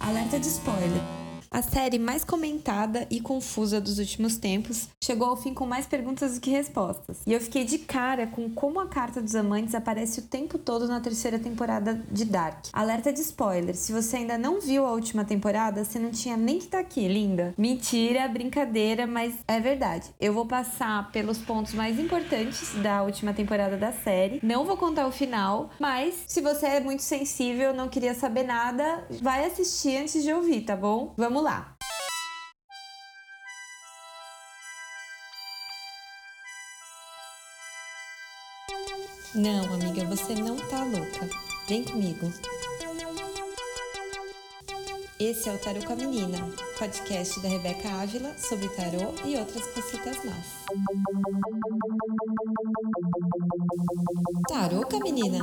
Alerta de spoiler. A série mais comentada e confusa dos últimos tempos chegou ao fim com mais perguntas do que respostas. E eu fiquei de cara com como a Carta dos Amantes aparece o tempo todo na terceira temporada de Dark. Alerta de spoiler: se você ainda não viu a última temporada, você não tinha nem que estar tá aqui, linda. Mentira, brincadeira, mas é verdade. Eu vou passar pelos pontos mais importantes da última temporada da série. Não vou contar o final, mas se você é muito sensível, não queria saber nada, vai assistir antes de ouvir, tá bom? Vamos Vamos lá. Não, amiga, você não tá louca. Vem comigo. Esse é o Tarô com a Menina, podcast da Rebeca Ávila sobre tarô e outras cositas más. Tarô com a Menina.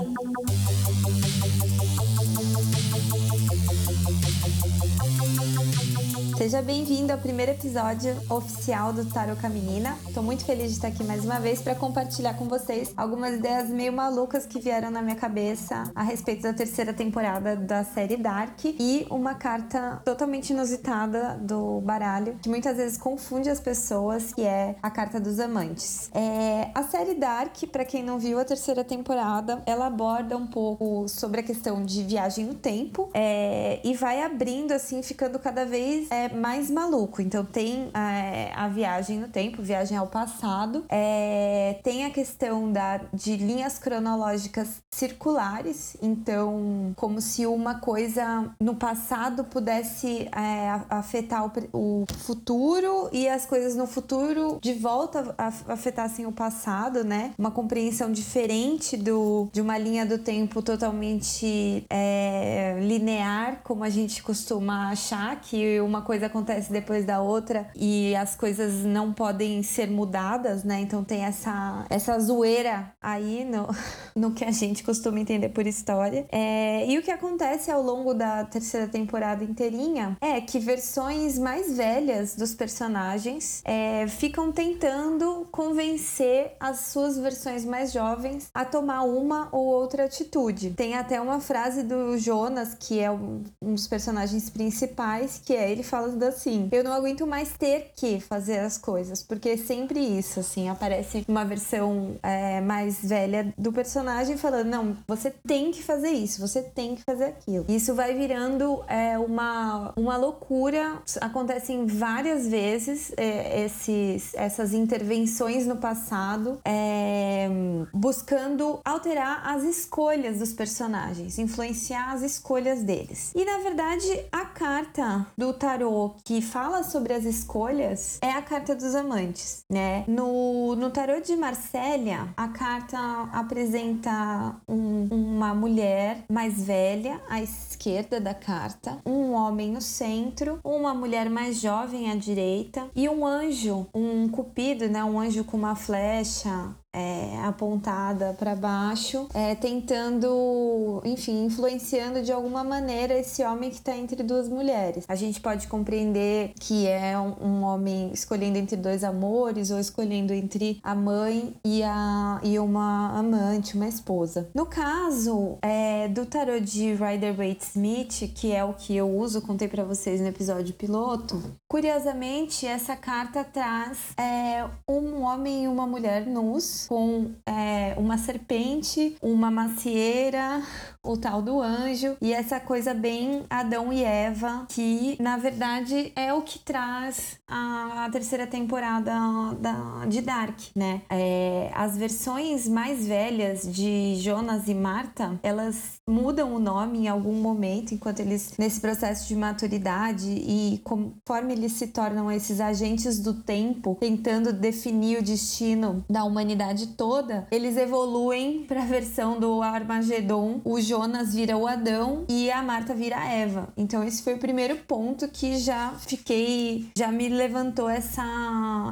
Seja bem-vindo ao primeiro episódio oficial do Tarot com a Menina. Tô muito feliz de estar aqui mais uma vez para compartilhar com vocês algumas ideias meio malucas que vieram na minha cabeça a respeito da terceira temporada da série Dark e uma carta totalmente inusitada do baralho que muitas vezes confunde as pessoas, que é a carta dos amantes. É, a série Dark, para quem não viu a terceira temporada, ela aborda um pouco sobre a questão de viagem no tempo é, e vai abrindo assim, ficando cada vez é, mais maluco. Então tem é, a viagem no tempo, viagem ao passado, é, tem a questão da, de linhas cronológicas circulares, então como se uma coisa no passado pudesse é, afetar o, o, futuro e as coisas no futuro de volta afetassem o passado, né? Uma compreensão diferente do, de uma linha do tempo totalmente é, linear, como a gente costuma achar que uma coisa acontece depois da outra e as coisas não podem ser mudadas, né? Então tem essa, essa zoeira aí no, no que a gente costuma entender por história. É, e o que acontece ao longo da terceira temporada inteirinha é que versões mais velhas dos personagens é, ficam tentando convencer as suas versões mais jovens a tomar uma ou outra atitude. Tem até uma frase do Jonas, que é um dos personagens principais, que é ele fala fala assim: eu não aguento mais ter que fazer as coisas, porque é sempre isso, assim, aparece uma versão é, mais velha do personagem falando: não, você tem que fazer isso, você tem que fazer aquilo. Isso vai virando é, uma, uma loucura, acontecem várias vezes é, esses, essas intervenções no passado, é, buscando alterar as escolhas dos personagens, influenciar as escolhas deles. E na verdade, a carta do tarô que fala sobre as escolhas é a carta dos amantes, né? No, no tarô de Marsella, a carta apresenta um, uma mulher mais velha à esquerda da carta, um homem no centro, uma mulher mais jovem à direita e um anjo, um cupido, né? Um anjo com uma flecha é, apontada para baixo, é, tentando, enfim, influenciando de alguma maneira esse homem que está entre duas mulheres. A gente pode compreender que é um, um, homem escolhendo entre dois amores ou escolhendo entre a mãe e, a, e uma amante, uma esposa. No caso é, do tarot de Rider Waite Smith, que é o que eu uso, contei para vocês no episódio piloto, curiosamente essa carta traz é, um homem e uma mulher nus com é, uma serpente, uma macieira, o tal do anjo e essa coisa bem Adão e Eva, que na verdade é o que traz a, a terceira temporada da, de Dark, né? É, as versões mais velhas de Jonas e Marta, elas mudam o nome em algum momento, enquanto eles, nesse processo de maturidade e conforme eles se tornam esses agentes do tempo, tentando definir o destino da humanidade toda, eles evoluem para a versão do Armagedon, o Jonas vira o Adão e a Marta vira a Eva. Então esse foi o primeiro ponto que já fiquei, já me levantou essa,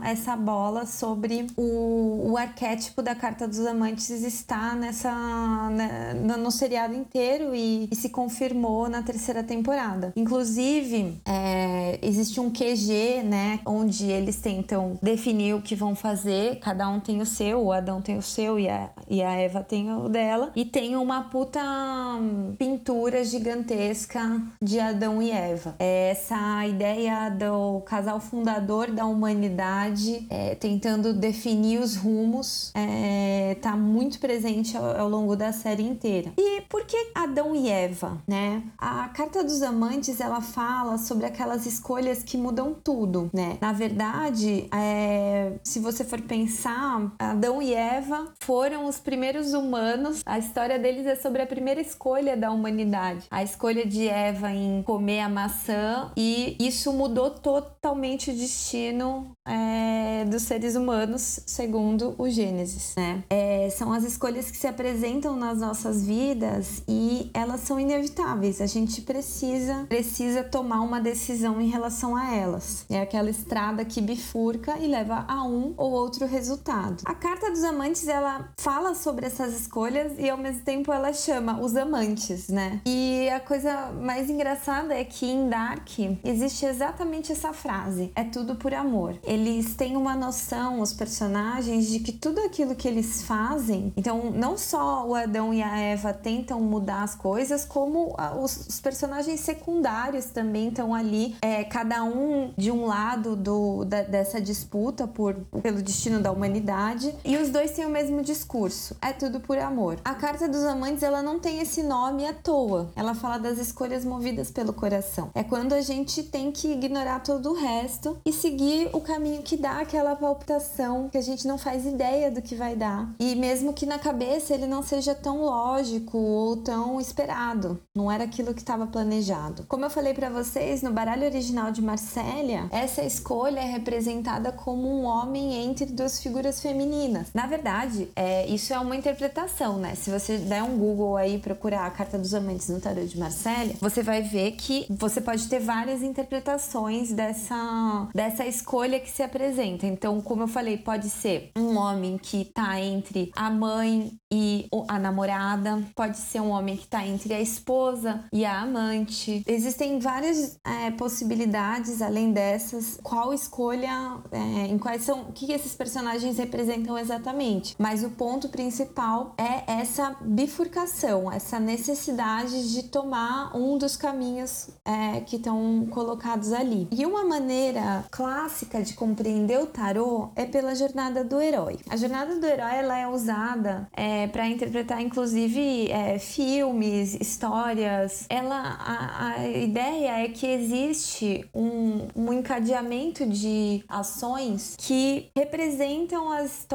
essa bola sobre o, o arquétipo da Carta dos Amantes está nessa né, no seriado inteiro e, e, se confirmou na terceira temporada. Inclusive, é, existe um QG, né, onde eles tentam definir o que vão fazer, cada um tem o seu. O Adão tem o seu e a, e a Eva tem o dela. E tem uma puta hum, pintura gigantesca de Adão e Eva. É essa ideia do casal fundador da humanidade é, tentando definir os rumos é, tá muito presente ao, ao longo da série inteira. E por que Adão e Eva, né? A carta dos amantes ela fala sobre aquelas escolhas que mudam tudo, né? Na verdade, é, se você for pensar, Adão e Eva foram os primeiros humanos. A história deles é sobre a primeira escolha da humanidade, a escolha de Eva em comer a maçã e isso mudou totalmente o destino é, dos seres humanos, segundo o Gênesis, né? É, são as escolhas que se apresentam nas nossas vidas e elas são inevitáveis. A gente precisa precisa tomar uma decisão em relação a elas. É aquela estrada que bifurca e leva a um ou outro resultado. A carta dos amantes ela fala sobre essas escolhas e ao mesmo tempo ela chama os amantes, né? E a coisa mais engraçada é que em Dark existe exatamente essa frase: é tudo por amor eles têm uma noção, os personagens, de que tudo aquilo que eles fazem, então não só o Adão e a Eva tentam mudar as coisas, como os, os personagens secundários também estão ali, é, cada um de um lado do, da, dessa disputa por, pelo destino da humanidade, e os dois têm o mesmo discurso: é tudo por amor. A carta dos amantes ela não tem esse nome à toa, ela fala das escolhas movidas pelo coração. É quando a gente tem que ignorar todo o resto e seguir o caminho caminho que dá aquela palpitação que a gente não faz ideia do que vai dar. E mesmo que na cabeça ele não seja tão lógico ou tão esperado, não era aquilo que estava planejado. Como eu falei para vocês, no baralho original de Marsella, essa escolha é representada como um homem entre duas figuras femininas. Na verdade, é, isso é uma interpretação, né? Se você der um Google aí procurar a carta dos amantes no tarot de Marsella, você vai ver que você pode ter várias interpretações dessa, dessa escolha que se apresenta. Então, como eu falei, pode ser um homem que tá entre a mãe e a namorada, pode ser um homem que tá entre a esposa e a amante. Existem várias é, possibilidades além dessas. Qual escolha, é, em quais são, o que esses personagens representam exatamente? Mas o ponto principal é essa bifurcação, essa necessidade de tomar um dos caminhos é, que estão colocados ali. E uma maneira clássica de compreender o tarô é pela jornada do herói. A jornada do herói ela é usada é, para interpretar, inclusive, é, filmes, histórias. Ela, a, a, ideia é que existe um, um encadeamento de ações que representam as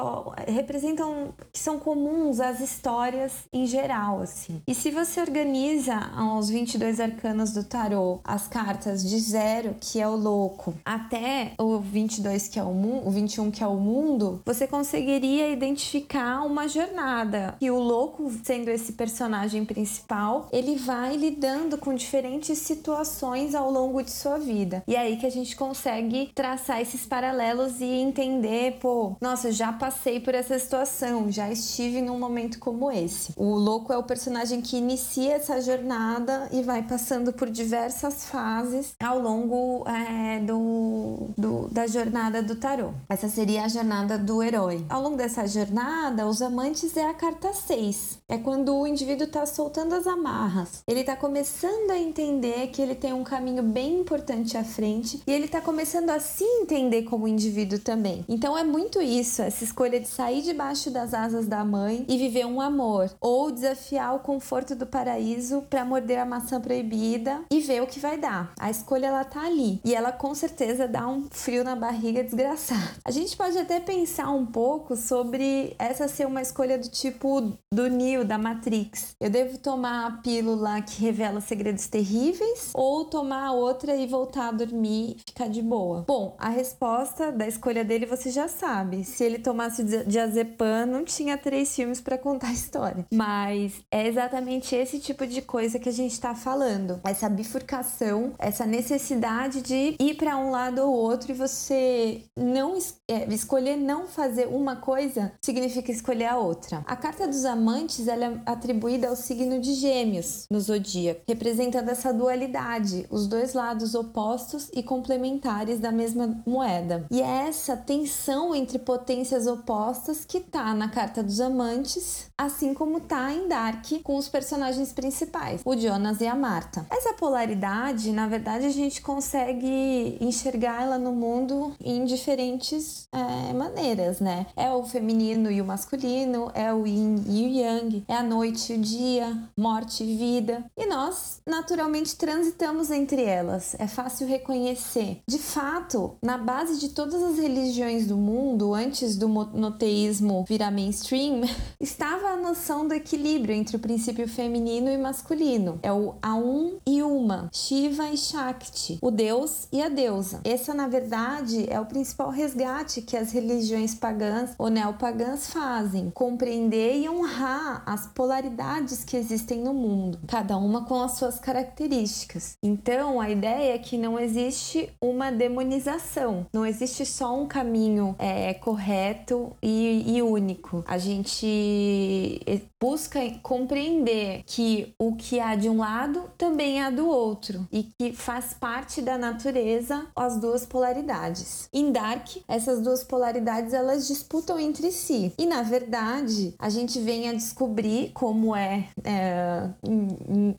representam que são comuns às histórias em geral, assim. E se você organiza aos 22 arcanos do tarô as cartas de zero, que é o louco, até o 22 22, que é o, o 21, que é o mundo, você conseguiria identificar uma jornada. E o louco, sendo esse personagem principal, ele vai lidando com diferentes situações ao longo de sua vida. E é aí que a gente consegue traçar esses paralelos e entender, pô, nossa, já passei por essa situação, já estive num momento como esse. O louco é o personagem que inicia essa jornada e vai passando por diversas fases ao longo é, do, do, da jornada do tarô. Essa seria a jornada do herói. Ao longo dessa jornada, os amantes é a carta 6. É quando o indivíduo está soltando as amarras. Ele está começando a entender que ele tem um caminho bem importante à frente e ele está começando a se entender como indivíduo também. Então é muito isso, essa escolha de sair debaixo das asas da mãe e viver um amor, ou desafiar o conforto do paraíso para morder a maçã proibida e ver o que vai dar. A escolha ela tá ali e ela com certeza dá um frio na barriga desgraçada. A gente pode até pensar um pouco sobre essa ser uma escolha do tipo do Neo, da Matrix. Eu devo tomar a pílula que revela segredos terríveis ou tomar outra e voltar a dormir e ficar de boa? Bom, a resposta da escolha dele você já sabe. Se ele tomasse diazepam, não tinha três filmes para contar a história. Mas é exatamente esse tipo de coisa que a gente tá falando. Essa bifurcação, essa necessidade de ir para um lado ou outro e você não é, escolher não fazer uma coisa significa escolher a outra. A carta dos amantes ela é atribuída ao signo de Gêmeos no zodíaco, representando essa dualidade, os dois lados opostos e complementares da mesma moeda. E é essa tensão entre potências opostas que tá na carta dos amantes, assim como tá em Dark com os personagens principais, o Jonas e a Marta. Essa polaridade, na verdade, a gente consegue enxergar ela no mundo em diferentes é, maneiras, né? É o feminino e o masculino, é o yin e o yang, é a noite e o dia, morte e vida. E nós, naturalmente, transitamos entre elas. É fácil reconhecer. De fato, na base de todas as religiões do mundo, antes do monoteísmo virar mainstream, estava a noção do equilíbrio entre o princípio feminino e masculino. É o Aum e Uma, Shiva e Shakti, o deus e a deusa. Essa, na verdade, é o principal resgate que as religiões pagãs ou neopagãs fazem: compreender e honrar as polaridades que existem no mundo, cada uma com as suas características. Então, a ideia é que não existe uma demonização, não existe só um caminho é, correto e, e único. A gente busca compreender que o que há de um lado também há do outro e que faz parte da natureza as duas polaridades. Em Dark, essas duas polaridades elas disputam entre si e na verdade a gente vem a descobrir como é, é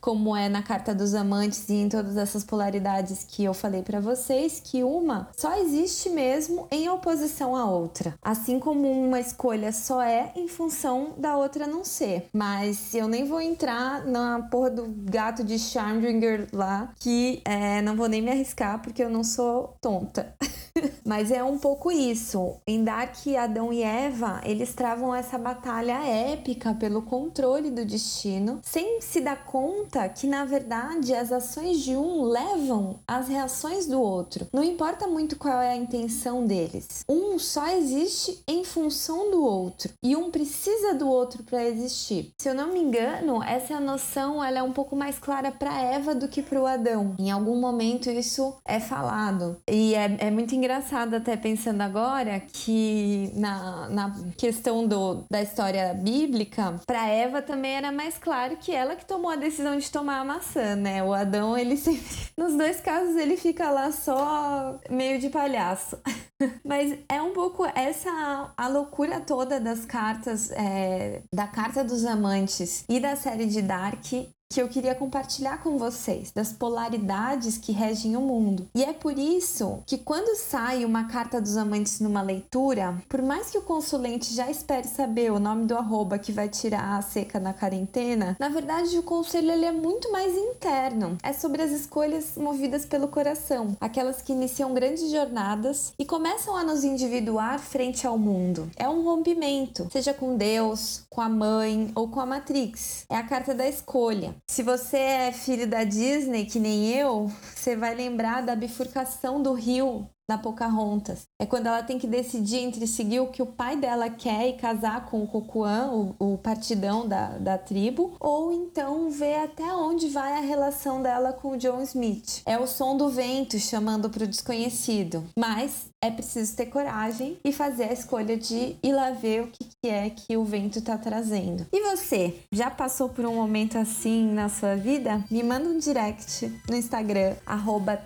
como é na carta dos amantes e em todas essas polaridades que eu falei para vocês que uma só existe mesmo em oposição à outra, assim como uma escolha só é em função da outra não ser. Mas eu nem vou entrar na porra do gato de Schamdringer lá, que é, não vou nem me arriscar porque eu não sou tonta. Mas é um pouco isso. Em Dark, Adão e Eva, eles travam essa batalha épica pelo controle do destino, sem se dar conta que, na verdade, as ações de um levam às reações do outro. Não importa muito qual é a intenção deles. Um só existe em função do outro e um precisa do outro para existir. Se eu não me engano, essa noção ela é um pouco mais clara para Eva do que para o Adão. Em algum momento isso é falado e é, é muito engraçado até pensando agora que na, na questão do, da história bíblica, para Eva também era mais claro que ela que tomou a decisão de tomar a maçã, né? O Adão, ele sempre. Nos dois casos, ele fica lá só meio de palhaço. Mas é um pouco essa a loucura toda das cartas, é, da carta dos amantes e da série de Dark que eu queria compartilhar com vocês, das polaridades que regem o mundo. E é por isso que quando sai uma carta dos amantes numa leitura, por mais que o consulente já espere saber o nome do arroba que vai tirar a seca na quarentena, na verdade o conselho ele é muito mais interno. É sobre as escolhas movidas pelo coração, aquelas que iniciam grandes jornadas e começam a nos individuar frente ao mundo. É um rompimento, seja com Deus, com a mãe ou com a Matrix. É a carta da escolha. Se você é filho da Disney, que nem eu, você vai lembrar da bifurcação do rio na Pocahontas. É quando ela tem que decidir entre seguir o que o pai dela quer e casar com o Cocuan, o, o partidão da, da tribo, ou então ver até onde vai a relação dela com o John Smith. É o som do vento chamando para o desconhecido. Mas é preciso ter coragem e fazer a escolha de ir lá ver o que, é que o vento está trazendo. E você, já passou por um momento assim na sua vida? Me manda um direct no Instagram,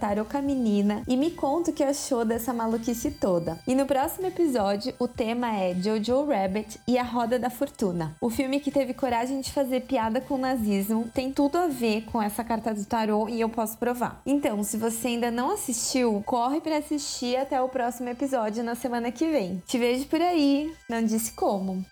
tarocamenina, e me conta o que achou dessa maluquice toda. E no próximo episódio, o tema é Jojo Rabbit e a Roda da Fortuna. O filme que teve coragem de fazer piada com o nazismo tem tudo a ver com essa carta do tarô e eu posso provar. Então, se você ainda não assistiu, corre para assistir até o próximo episódio na semana que vem. Te vejo por aí, não disse como.